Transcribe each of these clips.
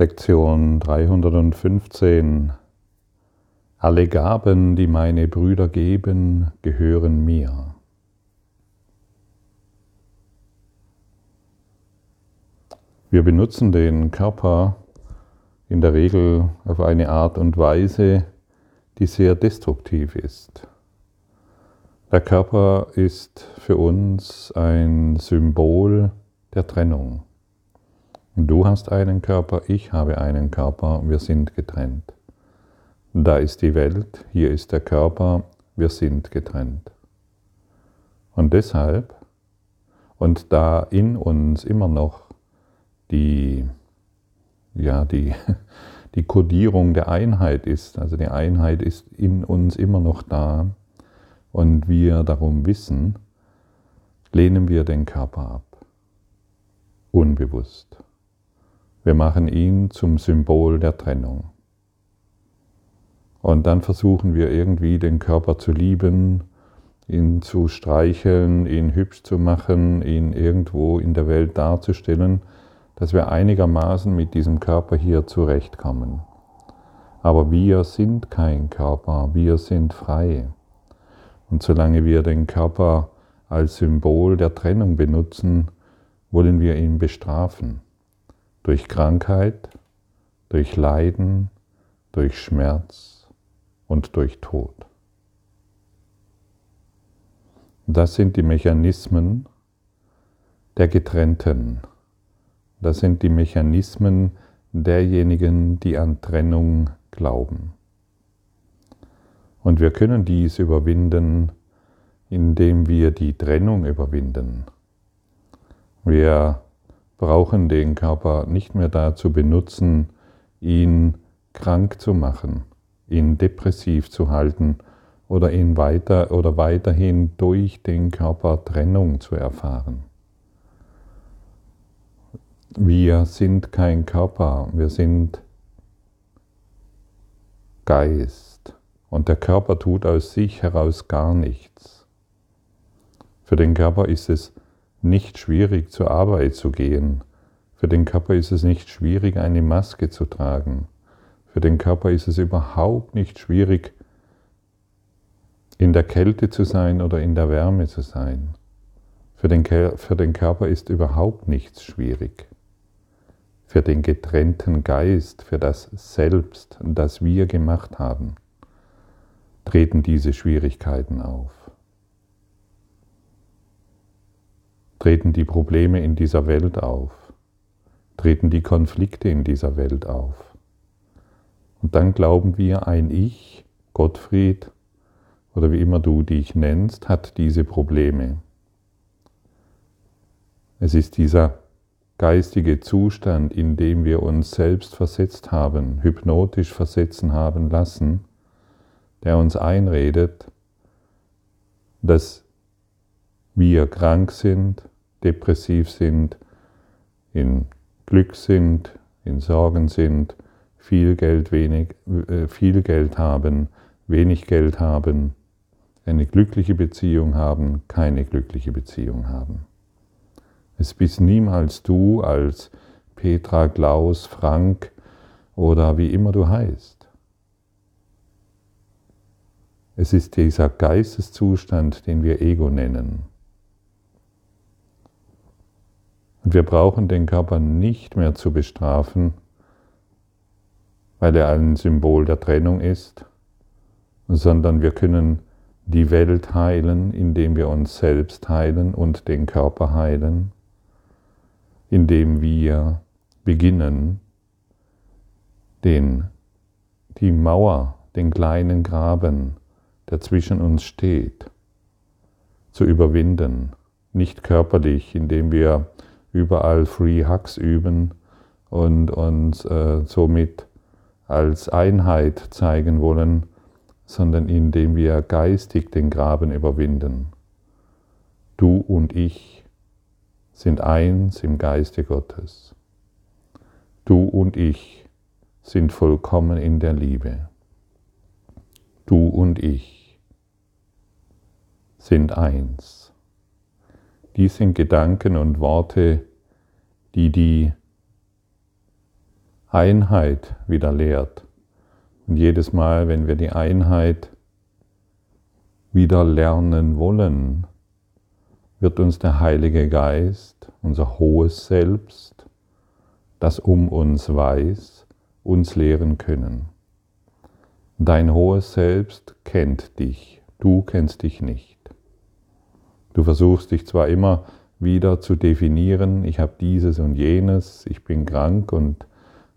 Lektion 315 Alle Gaben, die meine Brüder geben, gehören mir. Wir benutzen den Körper in der Regel auf eine Art und Weise, die sehr destruktiv ist. Der Körper ist für uns ein Symbol der Trennung. Du hast einen Körper, ich habe einen Körper, wir sind getrennt. Da ist die Welt, hier ist der Körper, wir sind getrennt. Und deshalb, und da in uns immer noch die, ja, die, die Kodierung der Einheit ist, also die Einheit ist in uns immer noch da und wir darum wissen, lehnen wir den Körper ab. Unbewusst. Wir machen ihn zum Symbol der Trennung. Und dann versuchen wir irgendwie den Körper zu lieben, ihn zu streicheln, ihn hübsch zu machen, ihn irgendwo in der Welt darzustellen, dass wir einigermaßen mit diesem Körper hier zurechtkommen. Aber wir sind kein Körper, wir sind frei. Und solange wir den Körper als Symbol der Trennung benutzen, wollen wir ihn bestrafen durch Krankheit, durch Leiden, durch Schmerz und durch Tod. Das sind die Mechanismen der Getrennten. Das sind die Mechanismen derjenigen, die an Trennung glauben. Und wir können dies überwinden, indem wir die Trennung überwinden. Wir brauchen den Körper nicht mehr dazu benutzen, ihn krank zu machen, ihn depressiv zu halten oder ihn weiter oder weiterhin durch den Körper Trennung zu erfahren. Wir sind kein Körper, wir sind Geist und der Körper tut aus sich heraus gar nichts. Für den Körper ist es nicht schwierig, zur Arbeit zu gehen. Für den Körper ist es nicht schwierig, eine Maske zu tragen. Für den Körper ist es überhaupt nicht schwierig, in der Kälte zu sein oder in der Wärme zu sein. Für den, für den Körper ist überhaupt nichts schwierig. Für den getrennten Geist, für das Selbst, das wir gemacht haben, treten diese Schwierigkeiten auf. Treten die Probleme in dieser Welt auf, treten die Konflikte in dieser Welt auf. Und dann glauben wir, ein Ich, Gottfried oder wie immer du dich nennst, hat diese Probleme. Es ist dieser geistige Zustand, in dem wir uns selbst versetzt haben, hypnotisch versetzen haben lassen, der uns einredet, dass wir krank sind, depressiv sind, in Glück sind, in Sorgen sind, viel Geld, wenig, äh, viel Geld haben, wenig Geld haben, eine glückliche Beziehung haben, keine glückliche Beziehung haben. Es bist niemals du als Petra, Klaus, Frank oder wie immer du heißt. Es ist dieser Geisteszustand, den wir Ego nennen. Und wir brauchen den Körper nicht mehr zu bestrafen, weil er ein Symbol der Trennung ist, sondern wir können die Welt heilen, indem wir uns selbst heilen und den Körper heilen, indem wir beginnen, den, die Mauer, den kleinen Graben, der zwischen uns steht, zu überwinden, nicht körperlich, indem wir überall Free Hugs üben und uns äh, somit als Einheit zeigen wollen, sondern indem wir geistig den Graben überwinden. Du und ich sind eins im Geiste Gottes. Du und ich sind vollkommen in der Liebe. Du und ich sind eins. Dies sind Gedanken und Worte, die die Einheit wieder lehrt. Und jedes Mal, wenn wir die Einheit wieder lernen wollen, wird uns der Heilige Geist, unser hohes Selbst, das um uns weiß, uns lehren können. Dein hohes Selbst kennt dich, du kennst dich nicht. Du versuchst dich zwar immer wieder zu definieren, ich habe dieses und jenes, ich bin krank und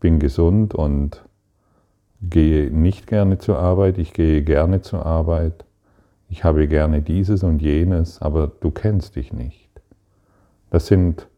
bin gesund und gehe nicht gerne zur Arbeit, ich gehe gerne zur Arbeit, ich habe gerne dieses und jenes, aber du kennst dich nicht. Das sind,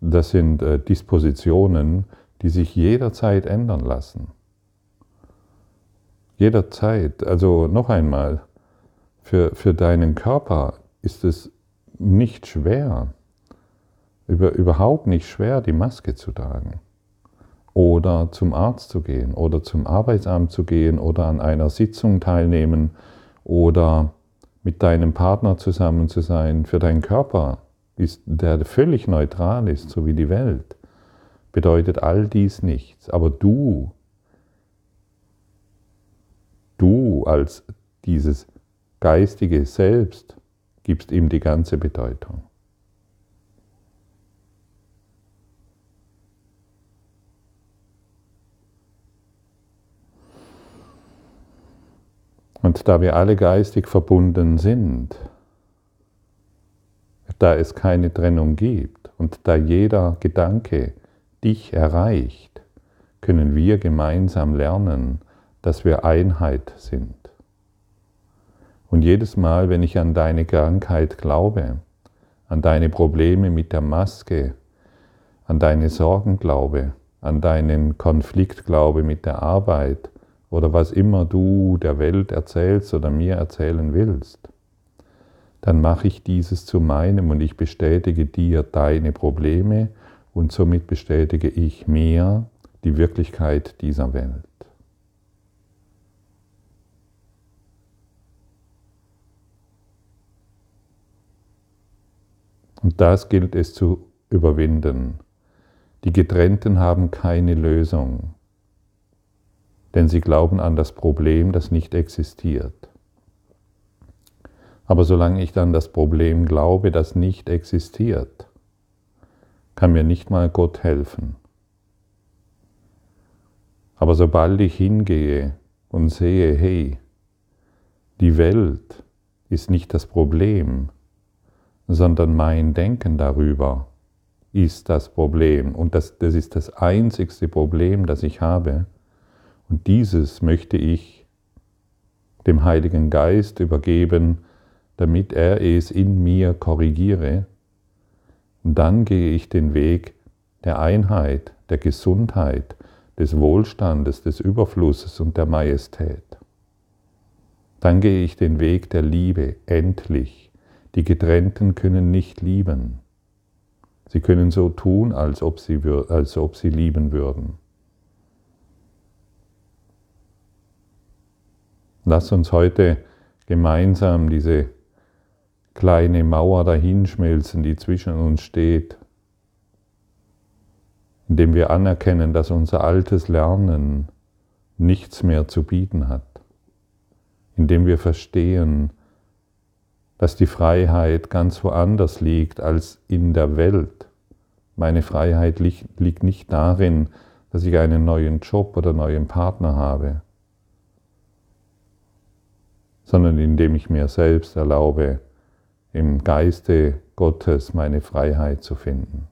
das sind äh, Dispositionen, die sich jederzeit ändern lassen. Jederzeit, also noch einmal, für, für deinen Körper ist es nicht schwer, über, überhaupt nicht schwer, die Maske zu tragen. Oder zum Arzt zu gehen oder zum Arbeitsamt zu gehen oder an einer Sitzung teilnehmen oder mit deinem Partner zusammen zu sein. Für deinen Körper, ist, der völlig neutral ist, so wie die Welt, bedeutet all dies nichts. Aber du, du als dieses geistige Selbst, gibst ihm die ganze Bedeutung. Und da wir alle geistig verbunden sind, da es keine Trennung gibt und da jeder Gedanke dich erreicht, können wir gemeinsam lernen, dass wir Einheit sind. Und jedes Mal, wenn ich an deine Krankheit glaube, an deine Probleme mit der Maske, an deine Sorgen glaube, an deinen Konflikt glaube mit der Arbeit oder was immer du der Welt erzählst oder mir erzählen willst, dann mache ich dieses zu meinem und ich bestätige dir deine Probleme und somit bestätige ich mir die Wirklichkeit dieser Welt. Und das gilt es zu überwinden. Die Getrennten haben keine Lösung, denn sie glauben an das Problem, das nicht existiert. Aber solange ich dann das Problem glaube, das nicht existiert, kann mir nicht mal Gott helfen. Aber sobald ich hingehe und sehe, hey, die Welt ist nicht das Problem, sondern mein Denken darüber ist das Problem. Und das, das ist das einzigste Problem, das ich habe. Und dieses möchte ich dem Heiligen Geist übergeben, damit er es in mir korrigiere. Und dann gehe ich den Weg der Einheit, der Gesundheit, des Wohlstandes, des Überflusses und der Majestät. Dann gehe ich den Weg der Liebe endlich die Getrennten können nicht lieben. Sie können so tun, als ob sie, als ob sie lieben würden. Lass uns heute gemeinsam diese kleine Mauer dahinschmelzen, die zwischen uns steht, indem wir anerkennen, dass unser altes Lernen nichts mehr zu bieten hat, indem wir verstehen, dass die Freiheit ganz woanders liegt als in der Welt. Meine Freiheit liegt nicht darin, dass ich einen neuen Job oder neuen Partner habe, sondern indem ich mir selbst erlaube, im Geiste Gottes meine Freiheit zu finden.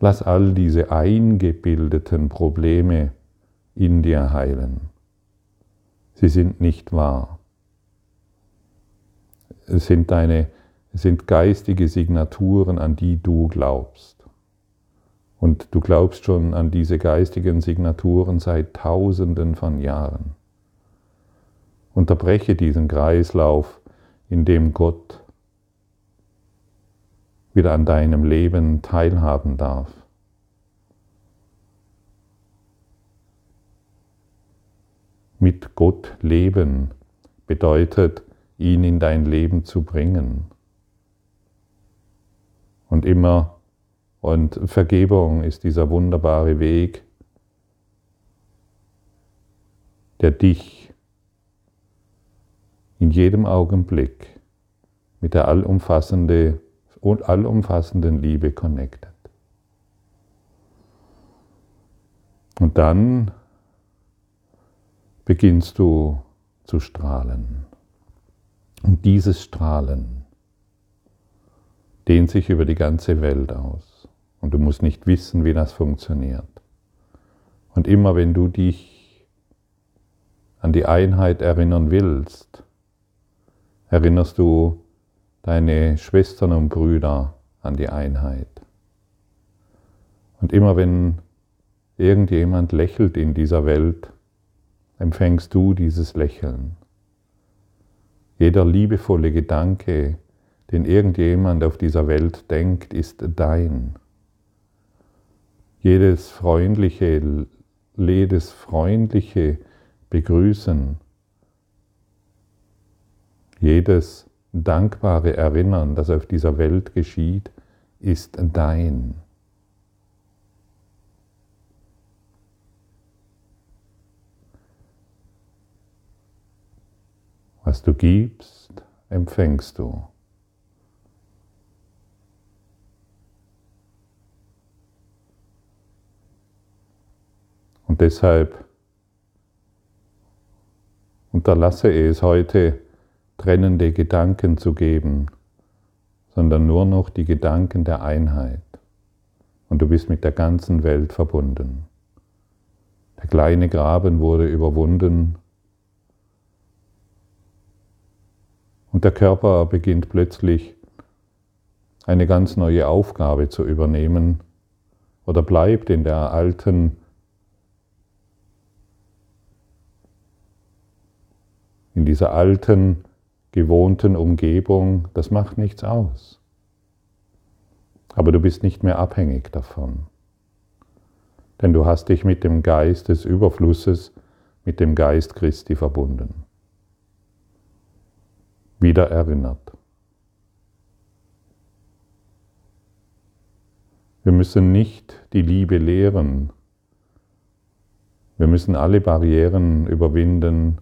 Lass all diese eingebildeten Probleme in dir heilen. Sie sind nicht wahr sind deine sind geistige Signaturen, an die du glaubst. Und du glaubst schon an diese geistigen Signaturen seit Tausenden von Jahren. Unterbreche diesen Kreislauf, in dem Gott wieder an deinem Leben teilhaben darf. Mit Gott leben bedeutet, ihn in dein Leben zu bringen. Und immer Und Vergebung ist dieser wunderbare Weg, der dich in jedem Augenblick mit der allumfassende, allumfassenden Liebe connectet. Und dann beginnst du zu strahlen. Und dieses Strahlen dehnt sich über die ganze Welt aus. Und du musst nicht wissen, wie das funktioniert. Und immer wenn du dich an die Einheit erinnern willst, erinnerst du deine Schwestern und Brüder an die Einheit. Und immer wenn irgendjemand lächelt in dieser Welt, empfängst du dieses Lächeln. Jeder liebevolle Gedanke, den irgendjemand auf dieser Welt denkt, ist dein. Jedes freundliche, jedes freundliche Begrüßen, jedes dankbare Erinnern, das auf dieser Welt geschieht, ist dein. Was du gibst, empfängst du. Und deshalb unterlasse es heute, trennende Gedanken zu geben, sondern nur noch die Gedanken der Einheit. Und du bist mit der ganzen Welt verbunden. Der kleine Graben wurde überwunden Und der Körper beginnt plötzlich eine ganz neue Aufgabe zu übernehmen oder bleibt in der alten in dieser alten, gewohnten Umgebung, das macht nichts aus. Aber du bist nicht mehr abhängig davon. Denn du hast dich mit dem Geist des Überflusses, mit dem Geist Christi verbunden wieder erinnert. Wir müssen nicht die Liebe lehren. Wir müssen alle Barrieren überwinden,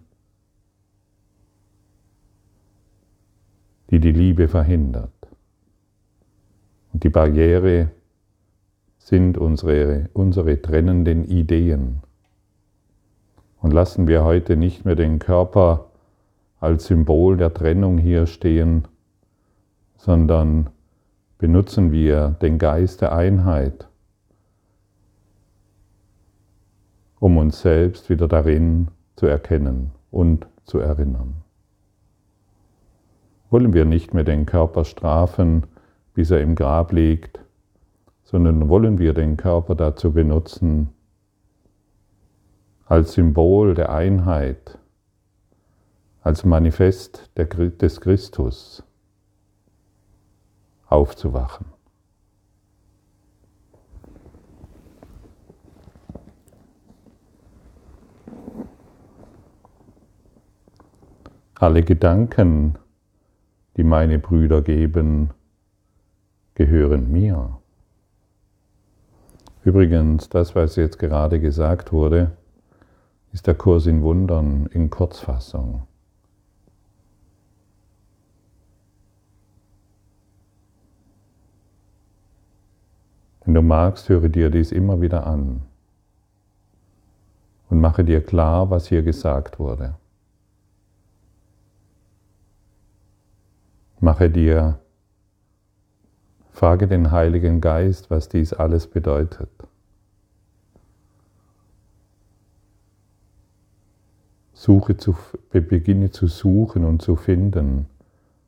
die die Liebe verhindert. Und die Barriere sind unsere, unsere trennenden Ideen. Und lassen wir heute nicht mehr den Körper als Symbol der Trennung hier stehen, sondern benutzen wir den Geist der Einheit, um uns selbst wieder darin zu erkennen und zu erinnern. Wollen wir nicht mehr den Körper strafen, bis er im Grab liegt, sondern wollen wir den Körper dazu benutzen, als Symbol der Einheit, als Manifest des Christus aufzuwachen. Alle Gedanken, die meine Brüder geben, gehören mir. Übrigens, das, was jetzt gerade gesagt wurde, ist der Kurs in Wundern in Kurzfassung. Du magst, höre dir dies immer wieder an und mache dir klar, was hier gesagt wurde. Mache dir, frage den Heiligen Geist, was dies alles bedeutet. Suche zu, beginne zu suchen und zu finden,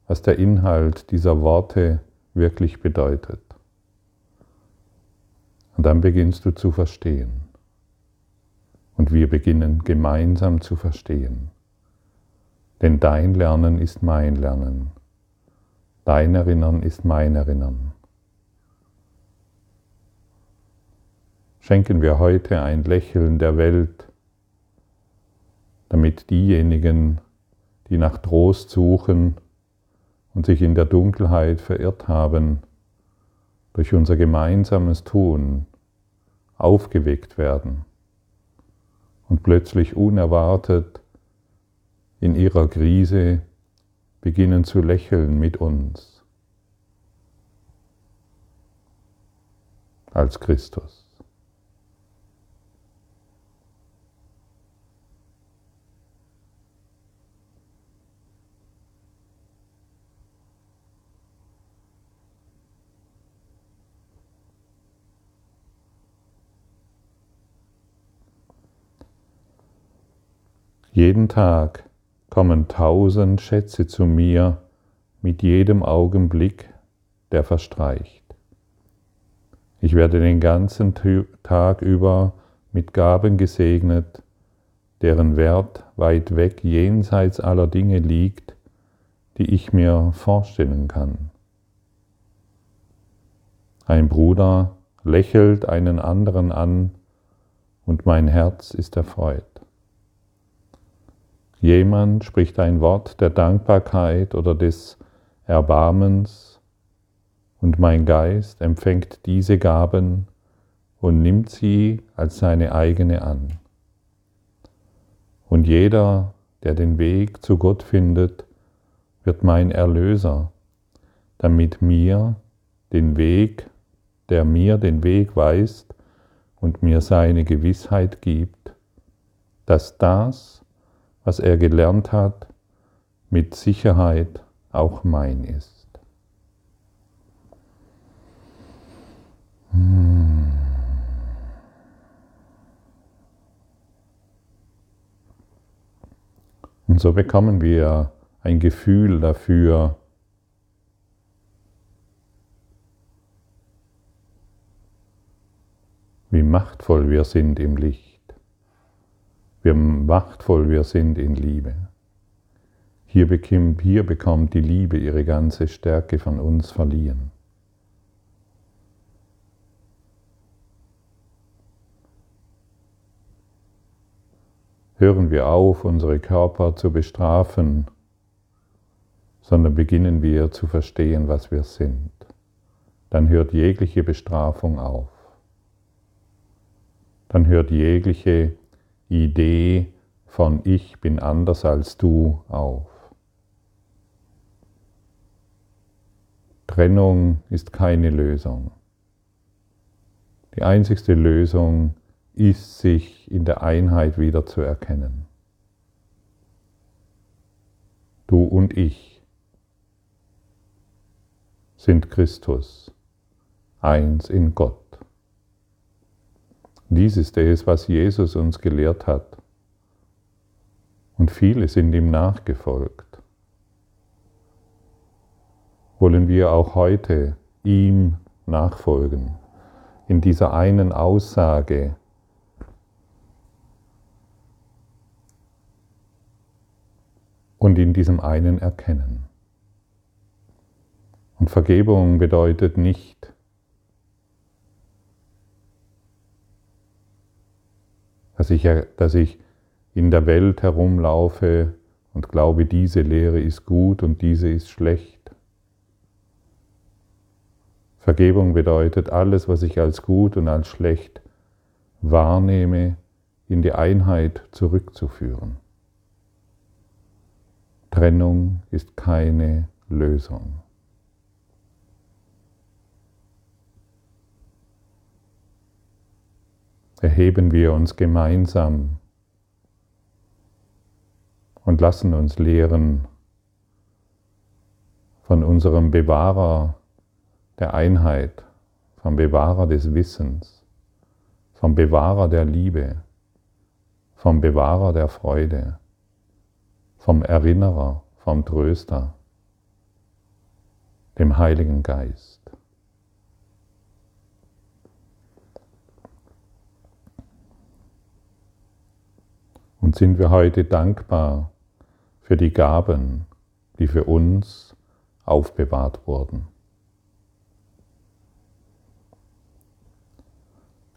was der Inhalt dieser Worte wirklich bedeutet. Und dann beginnst du zu verstehen. Und wir beginnen gemeinsam zu verstehen. Denn dein Lernen ist mein Lernen. Dein Erinnern ist mein Erinnern. Schenken wir heute ein Lächeln der Welt, damit diejenigen, die nach Trost suchen und sich in der Dunkelheit verirrt haben, durch unser gemeinsames Tun aufgeweckt werden und plötzlich unerwartet in ihrer Krise beginnen zu lächeln mit uns als Christus. Jeden Tag kommen tausend Schätze zu mir mit jedem Augenblick, der verstreicht. Ich werde den ganzen Tag über mit Gaben gesegnet, deren Wert weit weg jenseits aller Dinge liegt, die ich mir vorstellen kann. Ein Bruder lächelt einen anderen an und mein Herz ist erfreut. Jemand spricht ein Wort der Dankbarkeit oder des Erbarmens und mein Geist empfängt diese Gaben und nimmt sie als seine eigene an. Und jeder, der den Weg zu Gott findet, wird mein Erlöser, damit mir den Weg, der mir den Weg weist und mir seine Gewissheit gibt, dass das, was er gelernt hat, mit Sicherheit auch mein ist. Hm. Und so bekommen wir ein Gefühl dafür, wie machtvoll wir sind im Licht wie machtvoll wir sind in Liebe. Hier bekommt, hier bekommt die Liebe ihre ganze Stärke von uns verliehen. Hören wir auf, unsere Körper zu bestrafen, sondern beginnen wir zu verstehen, was wir sind. Dann hört jegliche Bestrafung auf. Dann hört jegliche Idee von ich bin anders als du auf. Trennung ist keine Lösung. Die einzigste Lösung ist, sich in der Einheit wieder zu erkennen. Du und ich sind Christus, eins in Gott. Dies ist es, was Jesus uns gelehrt hat. Und viele sind ihm nachgefolgt. Wollen wir auch heute ihm nachfolgen, in dieser einen Aussage, und in diesem einen Erkennen. Und Vergebung bedeutet nicht, dass ich, dass ich in der Welt herumlaufe und glaube, diese Lehre ist gut und diese ist schlecht. Vergebung bedeutet alles, was ich als gut und als schlecht wahrnehme, in die Einheit zurückzuführen. Trennung ist keine Lösung. Erheben wir uns gemeinsam und lassen uns lehren von unserem Bewahrer der Einheit, vom Bewahrer des Wissens, vom Bewahrer der Liebe, vom Bewahrer der Freude, vom Erinnerer, vom Tröster, dem Heiligen Geist. Und sind wir heute dankbar für die Gaben, die für uns aufbewahrt wurden.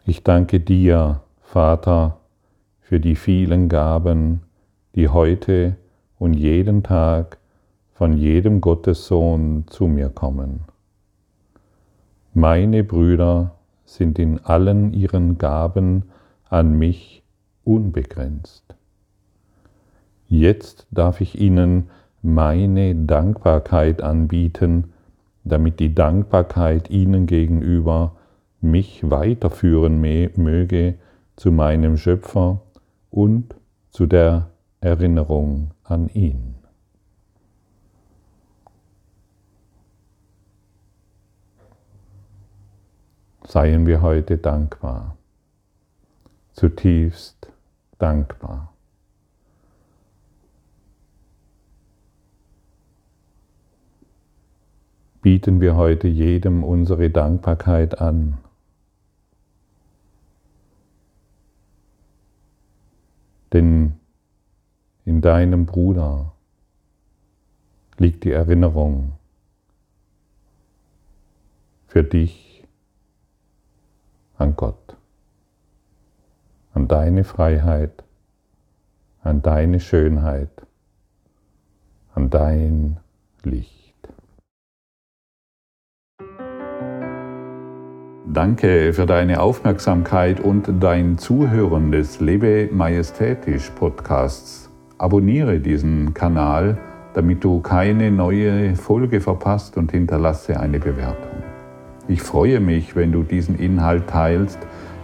Ich danke dir, Vater, für die vielen Gaben, die heute und jeden Tag von jedem Gottessohn zu mir kommen. Meine Brüder sind in allen ihren Gaben an mich unbegrenzt. Jetzt darf ich ihnen meine Dankbarkeit anbieten, damit die Dankbarkeit ihnen gegenüber mich weiterführen möge zu meinem Schöpfer und zu der Erinnerung an ihn. Seien wir heute dankbar, zutiefst dankbar. Bieten wir heute jedem unsere Dankbarkeit an. Denn in deinem Bruder liegt die Erinnerung für dich an Gott, an deine Freiheit, an deine Schönheit, an dein Licht. Danke für deine Aufmerksamkeit und dein Zuhören des Lebe Majestätisch Podcasts. Abonniere diesen Kanal, damit du keine neue Folge verpasst und hinterlasse eine Bewertung. Ich freue mich, wenn du diesen Inhalt teilst,